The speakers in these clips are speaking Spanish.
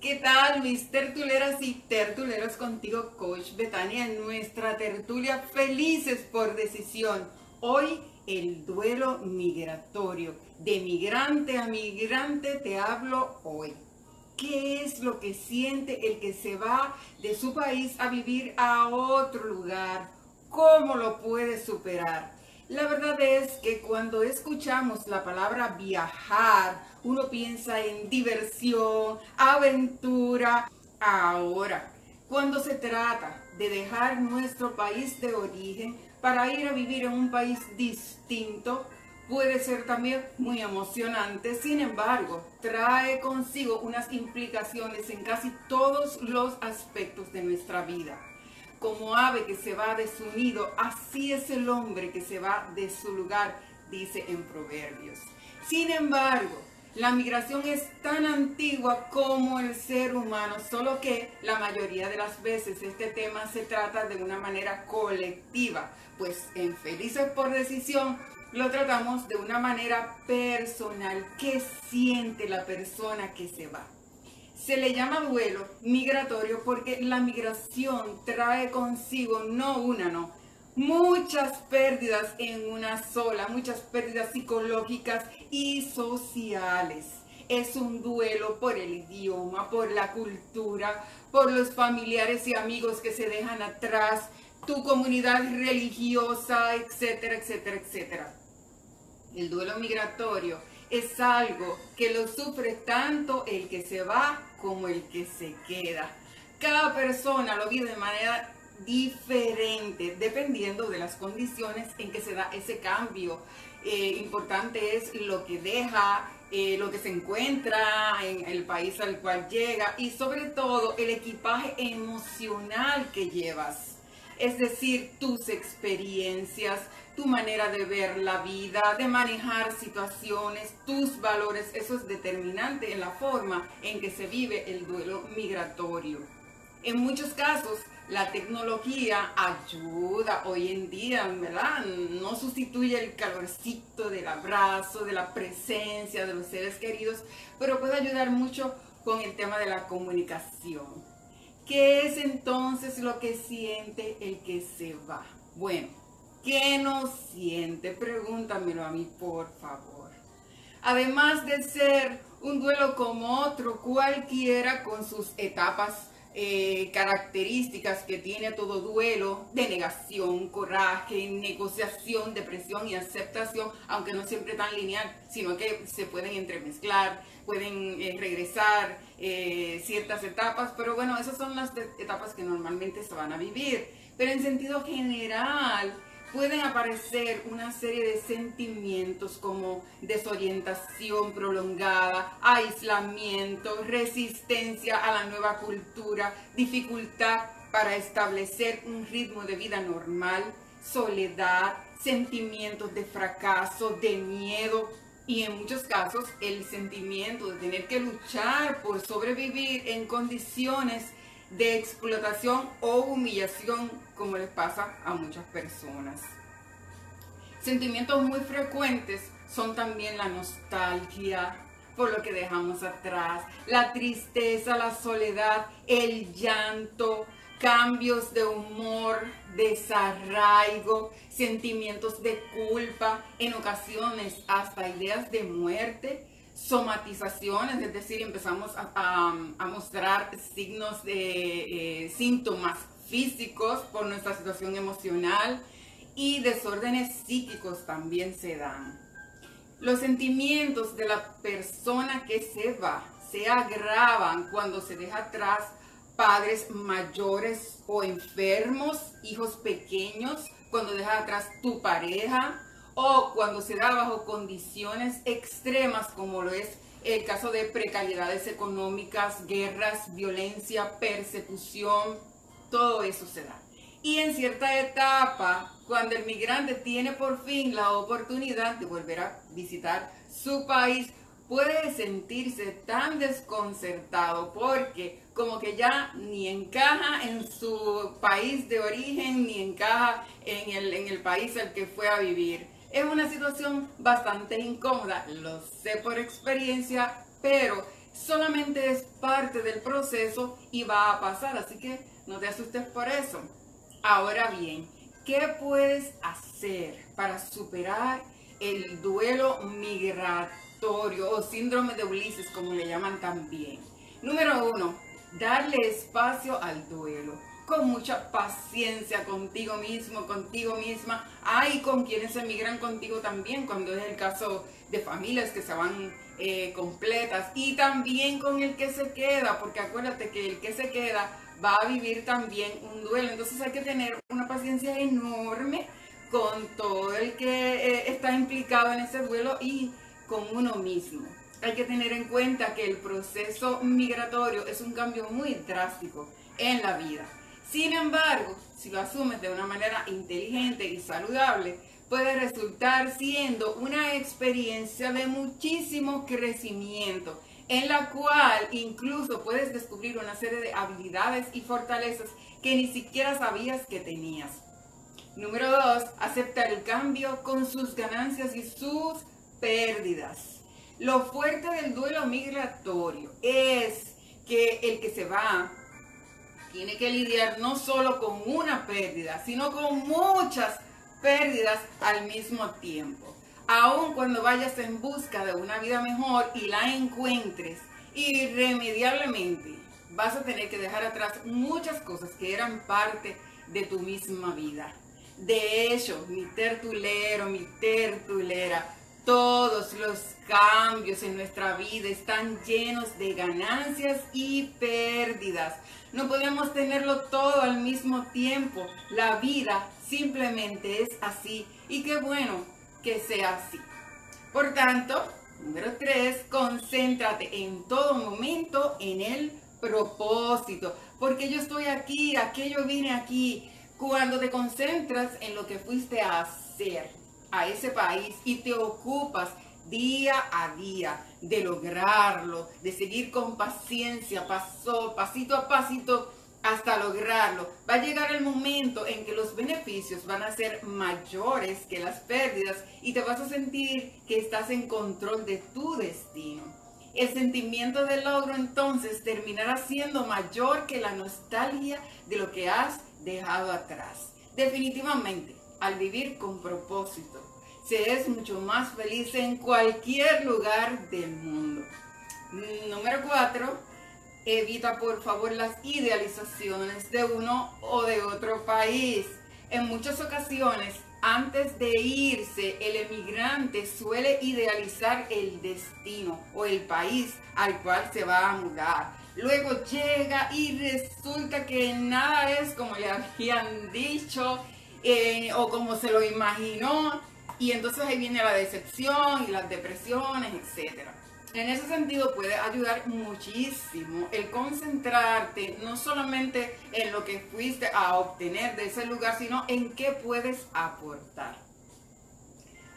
¿Qué tal mis tertuleras y tertuleros contigo, Coach Betania, en nuestra tertulia Felices por Decisión? Hoy el duelo migratorio. De migrante a migrante te hablo hoy. ¿Qué es lo que siente el que se va de su país a vivir a otro lugar? ¿Cómo lo puede superar? La verdad es que cuando escuchamos la palabra viajar, uno piensa en diversión, aventura. Ahora, cuando se trata de dejar nuestro país de origen para ir a vivir en un país distinto, puede ser también muy emocionante. Sin embargo, trae consigo unas implicaciones en casi todos los aspectos de nuestra vida como ave que se va de su nido, así es el hombre que se va de su lugar, dice en Proverbios. Sin embargo, la migración es tan antigua como el ser humano, solo que la mayoría de las veces este tema se trata de una manera colectiva, pues en Felices por Decisión lo tratamos de una manera personal. ¿Qué siente la persona que se va? Se le llama duelo migratorio porque la migración trae consigo no una, no, muchas pérdidas en una sola, muchas pérdidas psicológicas y sociales. Es un duelo por el idioma, por la cultura, por los familiares y amigos que se dejan atrás, tu comunidad religiosa, etcétera, etcétera, etcétera. El duelo migratorio es algo que lo sufre tanto el que se va como el que se queda. Cada persona lo vive de manera diferente dependiendo de las condiciones en que se da ese cambio. Eh, importante es lo que deja, eh, lo que se encuentra en el país al cual llega y sobre todo el equipaje emocional que llevas. Es decir, tus experiencias, tu manera de ver la vida, de manejar situaciones, tus valores, eso es determinante en la forma en que se vive el duelo migratorio. En muchos casos, la tecnología ayuda hoy en día, ¿verdad? No sustituye el calorcito del abrazo, de la presencia de los seres queridos, pero puede ayudar mucho con el tema de la comunicación. ¿Qué es entonces lo que siente el que se va? Bueno, ¿Qué nos siente? Pregúntamelo a mí, por favor. Además de ser un duelo como otro, cualquiera con sus etapas eh, características que tiene todo duelo, de negación, coraje, negociación, depresión y aceptación, aunque no siempre tan lineal, sino que se pueden entremezclar, pueden eh, regresar eh, ciertas etapas, pero bueno, esas son las etapas que normalmente se van a vivir. Pero en sentido general, pueden aparecer una serie de sentimientos como desorientación prolongada, aislamiento, resistencia a la nueva cultura, dificultad para establecer un ritmo de vida normal, soledad, sentimientos de fracaso, de miedo y en muchos casos el sentimiento de tener que luchar por sobrevivir en condiciones de explotación o humillación como les pasa a muchas personas. Sentimientos muy frecuentes son también la nostalgia por lo que dejamos atrás, la tristeza, la soledad, el llanto, cambios de humor, desarraigo, sentimientos de culpa, en ocasiones hasta ideas de muerte somatizaciones, es decir, empezamos a, mostrar signos de eh, síntomas físicos por nuestra situación emocional y desórdenes psíquicos también se dan. Los sentimientos de la persona que se va se agravan cuando se deja atrás padres mayores o enfermos, hijos pequeños, cuando deja atrás tu pareja, o cuando se da bajo condiciones extremas como lo es el caso de precariedades económicas, guerras, violencia, persecución, todo eso se da. Y en cierta etapa, cuando el migrante tiene por fin la oportunidad de volver a visitar su país, puede sentirse tan desconcertado porque como que ya ni encaja en su país de origen ni encaja en el, en el país al que fue a vivir. Es una situación bastante incómoda, lo sé por experiencia, pero solamente es parte del proceso y va a pasar, así que no te asustes por eso. Ahora bien, ¿qué puedes hacer para superar el duelo migratorio o síndrome de Ulises, como le llaman también? Número uno, darle espacio al duelo con mucha paciencia contigo mismo, contigo misma. Hay con quienes emigran contigo también, cuando es el caso de familias que se van eh, completas. Y también con el que se queda, porque acuérdate que el que se queda va a vivir también un duelo. Entonces hay que tener una paciencia enorme con todo el que eh, está implicado en ese duelo y con uno mismo. Hay que tener en cuenta que el proceso migratorio es un cambio muy drástico en la vida. Sin embargo, si lo asumes de una manera inteligente y saludable, puede resultar siendo una experiencia de muchísimo crecimiento en la cual incluso puedes descubrir una serie de habilidades y fortalezas que ni siquiera sabías que tenías. Número dos, aceptar el cambio con sus ganancias y sus pérdidas. Lo fuerte del duelo migratorio es que el que se va tiene que lidiar no solo con una pérdida, sino con muchas pérdidas al mismo tiempo aun cuando vayas en busca de una vida mejor y la encuentres, irremediablemente vas a tener que dejar atrás muchas cosas que eran parte de tu misma vida. De hecho, mi tertulero, mi tertulera, todos los cambios en nuestra vida están llenos de ganancias y pérdidas. No podemos tenerlo todo al mismo tiempo. La vida simplemente es así. Y qué bueno que sea así. Por tanto, número tres, concéntrate en todo momento en el propósito. Porque yo estoy aquí, aquello vine aquí. Cuando te concentras en lo que fuiste a hacer a ese país y te ocupas día a día de lograrlo, de seguir con paciencia, paso, pasito a pasito hasta lograrlo. Va a llegar el momento en que los beneficios van a ser mayores que las pérdidas y te vas a sentir que estás en control de tu destino. El sentimiento de logro entonces terminará siendo mayor que la nostalgia de lo que has dejado atrás. Definitivamente, al vivir con propósito, se es mucho más feliz en cualquier lugar del mundo. Número 4 Evita por favor las idealizaciones de uno o de otro país. En muchas ocasiones, antes de irse, el emigrante suele idealizar el destino o el país al cual se va a mudar. Luego llega y resulta que nada es como le habían dicho eh, o como se lo imaginó. Y entonces ahí viene la decepción y las depresiones, etcétera. En ese sentido puede ayudar muchísimo el concentrarte no solamente en lo que fuiste a obtener de ese lugar, sino en qué puedes aportar.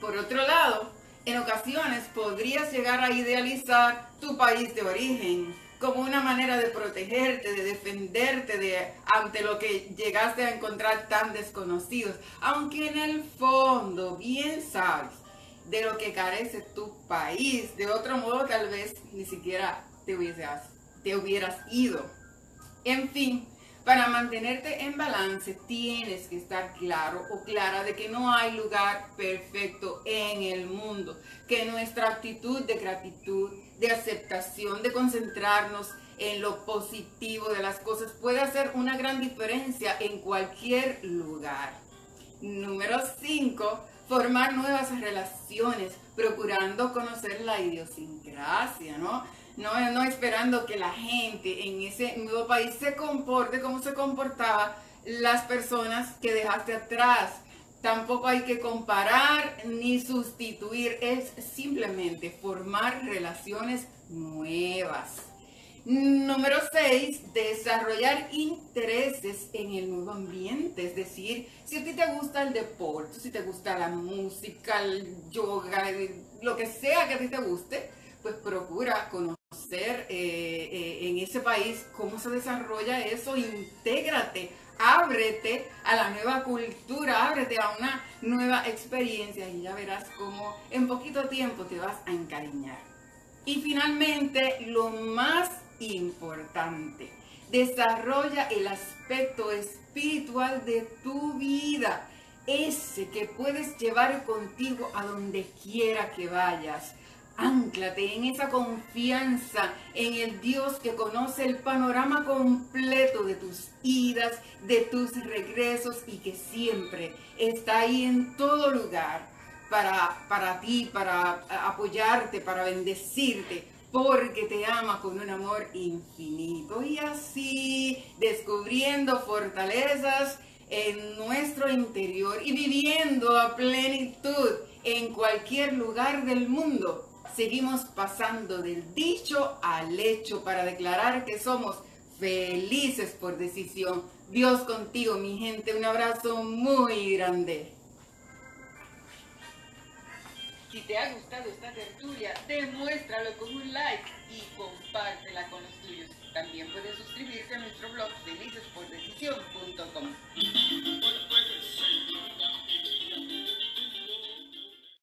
Por otro lado, en ocasiones podrías llegar a idealizar tu país de origen como una manera de protegerte, de defenderte de, ante lo que llegaste a encontrar tan desconocidos, aunque en el fondo bien sabes de lo que carece tu país. De otro modo, tal vez ni siquiera te hubieras, te hubieras ido. En fin, para mantenerte en balance tienes que estar claro o clara de que no hay lugar perfecto en el mundo, que nuestra actitud de gratitud, de aceptación, de concentrarnos en lo positivo de las cosas puede hacer una gran diferencia en cualquier lugar. Número 5 formar nuevas relaciones, procurando conocer la idiosincrasia, ¿no? No, no esperando que la gente en ese nuevo país se comporte como se comportaba las personas que dejaste atrás. Tampoco hay que comparar ni sustituir, es simplemente formar relaciones nuevas. Número 6, desarrollar intereses en el nuevo ambiente. Es decir, si a ti te gusta el deporte, si te gusta la música, el yoga, lo que sea que a ti te guste, pues procura conocer eh, eh, en ese país cómo se desarrolla eso, intégrate, ábrete a la nueva cultura, ábrete a una nueva experiencia y ya verás cómo en poquito tiempo te vas a encariñar. Y finalmente, lo más importante. Desarrolla el aspecto espiritual de tu vida, ese que puedes llevar contigo a donde quiera que vayas. Ánclate en esa confianza en el Dios que conoce el panorama completo de tus idas, de tus regresos y que siempre está ahí en todo lugar para, para ti, para apoyarte, para bendecirte porque te ama con un amor infinito. Y así, descubriendo fortalezas en nuestro interior y viviendo a plenitud en cualquier lugar del mundo, seguimos pasando del dicho al hecho para declarar que somos felices por decisión. Dios contigo, mi gente. Un abrazo muy grande. Si te ha gustado esta tertulia, demuéstralo con un like y compártela con los tuyos. También puedes suscribirte a nuestro blog felices por decisión.com.